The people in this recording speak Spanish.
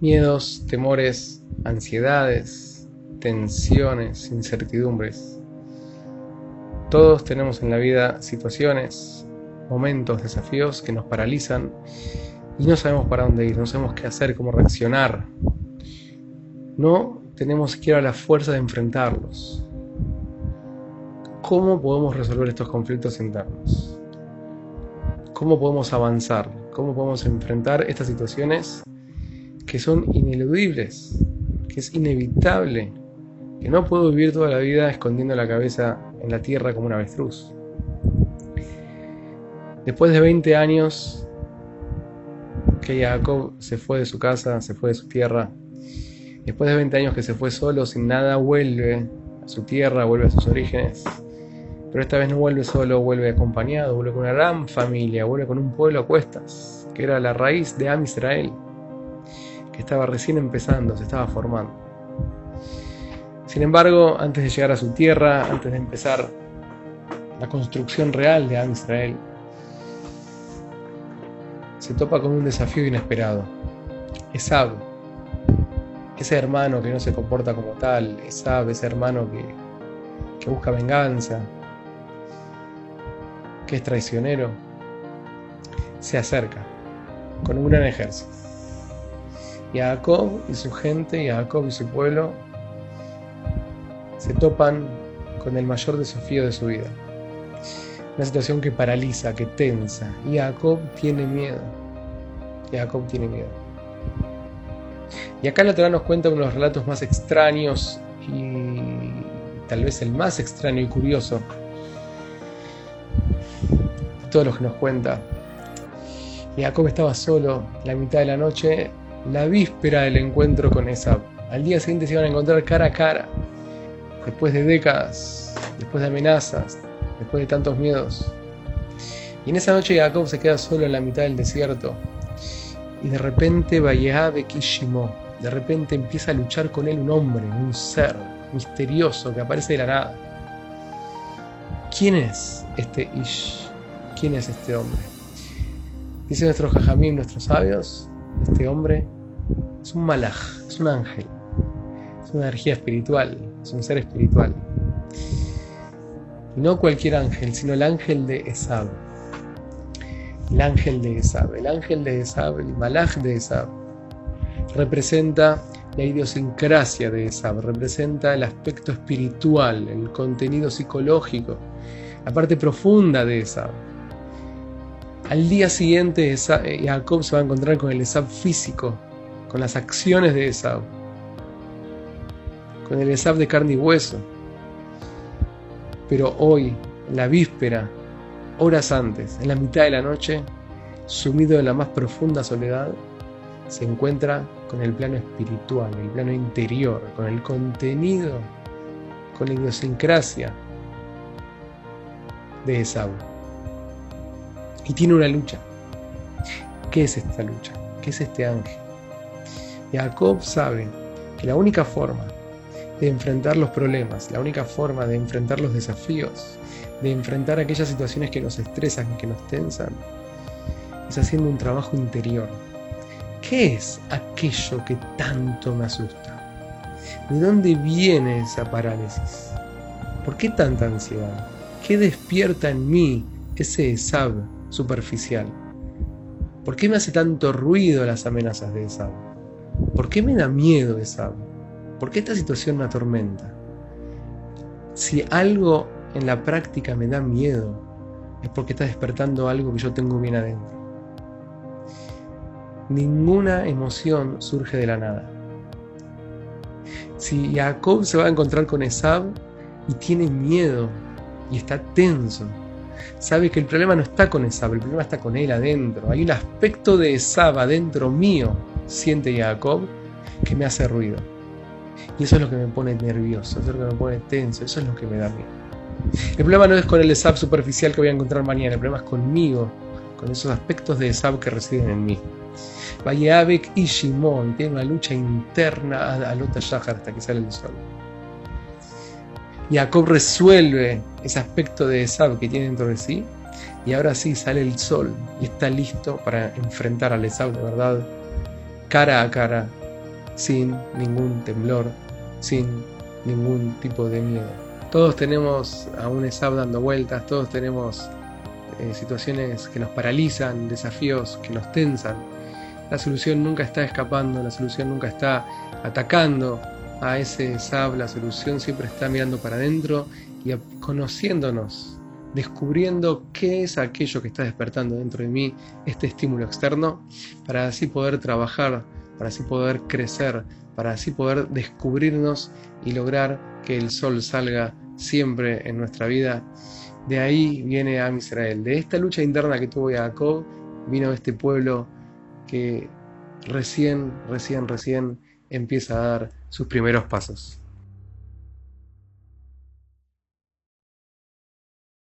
Miedos, temores, ansiedades, tensiones, incertidumbres. Todos tenemos en la vida situaciones, momentos, desafíos que nos paralizan y no sabemos para dónde ir, no sabemos qué hacer, cómo reaccionar. No tenemos siquiera la fuerza de enfrentarlos. ¿Cómo podemos resolver estos conflictos internos? ¿Cómo podemos avanzar? ¿Cómo podemos enfrentar estas situaciones que son ineludibles? Que es inevitable. Que no puedo vivir toda la vida escondiendo la cabeza en la tierra como un avestruz. Después de 20 años que Jacob se fue de su casa, se fue de su tierra, después de 20 años que se fue solo, sin nada, vuelve a su tierra, vuelve a sus orígenes. Pero esta vez no vuelve solo, vuelve acompañado, vuelve con una gran familia, vuelve con un pueblo a cuestas, que era la raíz de Am Israel, estaba recién empezando, se estaba formando. Sin embargo, antes de llegar a su tierra, antes de empezar la construcción real de Am Israel, se topa con un desafío inesperado. Esab, ese hermano que no se comporta como tal, Esab, ese hermano que, que busca venganza, que es traicionero, se acerca con un gran ejército. Y Jacob y su gente, y Jacob y su pueblo se topan con el mayor desafío de su vida. Una situación que paraliza, que tensa. Y Jacob tiene miedo. Y Jacob tiene miedo. Y acá la Torah nos cuenta uno de los relatos más extraños y tal vez el más extraño y curioso de todos los que nos cuenta. Jacob estaba solo la mitad de la noche, la víspera del encuentro con Esab. Al día siguiente se iban a encontrar cara a cara, después de décadas, después de amenazas, después de tantos miedos. Y en esa noche Jacob se queda solo en la mitad del desierto. Y de repente de Kishimo, de repente empieza a luchar con él un hombre, un ser misterioso que aparece de la nada. ¿Quién es este Ish? ¿Quién es este hombre? Dice nuestro Jajamim, nuestros sabios, este hombre es un malaj, es un ángel, es una energía espiritual, es un ser espiritual no cualquier ángel, sino el ángel de Esab. El ángel de Esab, el ángel de Esab, el malaj de Esab, representa la idiosincrasia de Esab, representa el aspecto espiritual, el contenido psicológico, la parte profunda de Esab. Al día siguiente Jacob se va a encontrar con el Esab físico, con las acciones de Esab, con el Esab de carne y hueso. Pero hoy, en la víspera, horas antes, en la mitad de la noche, sumido en la más profunda soledad, se encuentra con el plano espiritual, el plano interior, con el contenido, con la idiosincrasia de Esaú. Y tiene una lucha. ¿Qué es esta lucha? ¿Qué es este ángel? Jacob sabe que la única forma de enfrentar los problemas, la única forma de enfrentar los desafíos, de enfrentar aquellas situaciones que nos estresan, que nos tensan, es haciendo un trabajo interior. ¿Qué es aquello que tanto me asusta? ¿De dónde viene esa parálisis? ¿Por qué tanta ansiedad? ¿Qué despierta en mí ese ESAB superficial? ¿Por qué me hace tanto ruido las amenazas de ESAB? ¿Por qué me da miedo ESAB? ¿Por qué esta situación me atormenta? Si algo en la práctica me da miedo, es porque está despertando algo que yo tengo bien adentro. Ninguna emoción surge de la nada. Si Jacob se va a encontrar con Esab y tiene miedo y está tenso, sabe que el problema no está con Esab, el problema está con él adentro. Hay un aspecto de Esab adentro mío, siente Jacob, que me hace ruido. Y eso es lo que me pone nervioso, eso es lo que me pone tenso, eso es lo que me da miedo. El problema no es con el SAP superficial que voy a encontrar mañana, el problema es conmigo, con esos aspectos de SAP que residen en mí. Vayabek y Shimon tienen una lucha interna a Lota Shahar hasta que sale el sol. Jacob resuelve ese aspecto de Esab que tiene dentro de sí y ahora sí sale el sol y está listo para enfrentar al Esab de verdad cara a cara sin ningún temblor, sin ningún tipo de miedo. Todos tenemos a un ESAB dando vueltas, todos tenemos eh, situaciones que nos paralizan, desafíos que nos tensan. La solución nunca está escapando, la solución nunca está atacando a ese SAB, la solución siempre está mirando para adentro y conociéndonos, descubriendo qué es aquello que está despertando dentro de mí, este estímulo externo, para así poder trabajar, para así poder crecer, para así poder descubrirnos y lograr que el sol salga siempre en nuestra vida. De ahí viene a Israel. De esta lucha interna que tuvo Jacob, vino este pueblo que recién, recién, recién empieza a dar sus primeros pasos.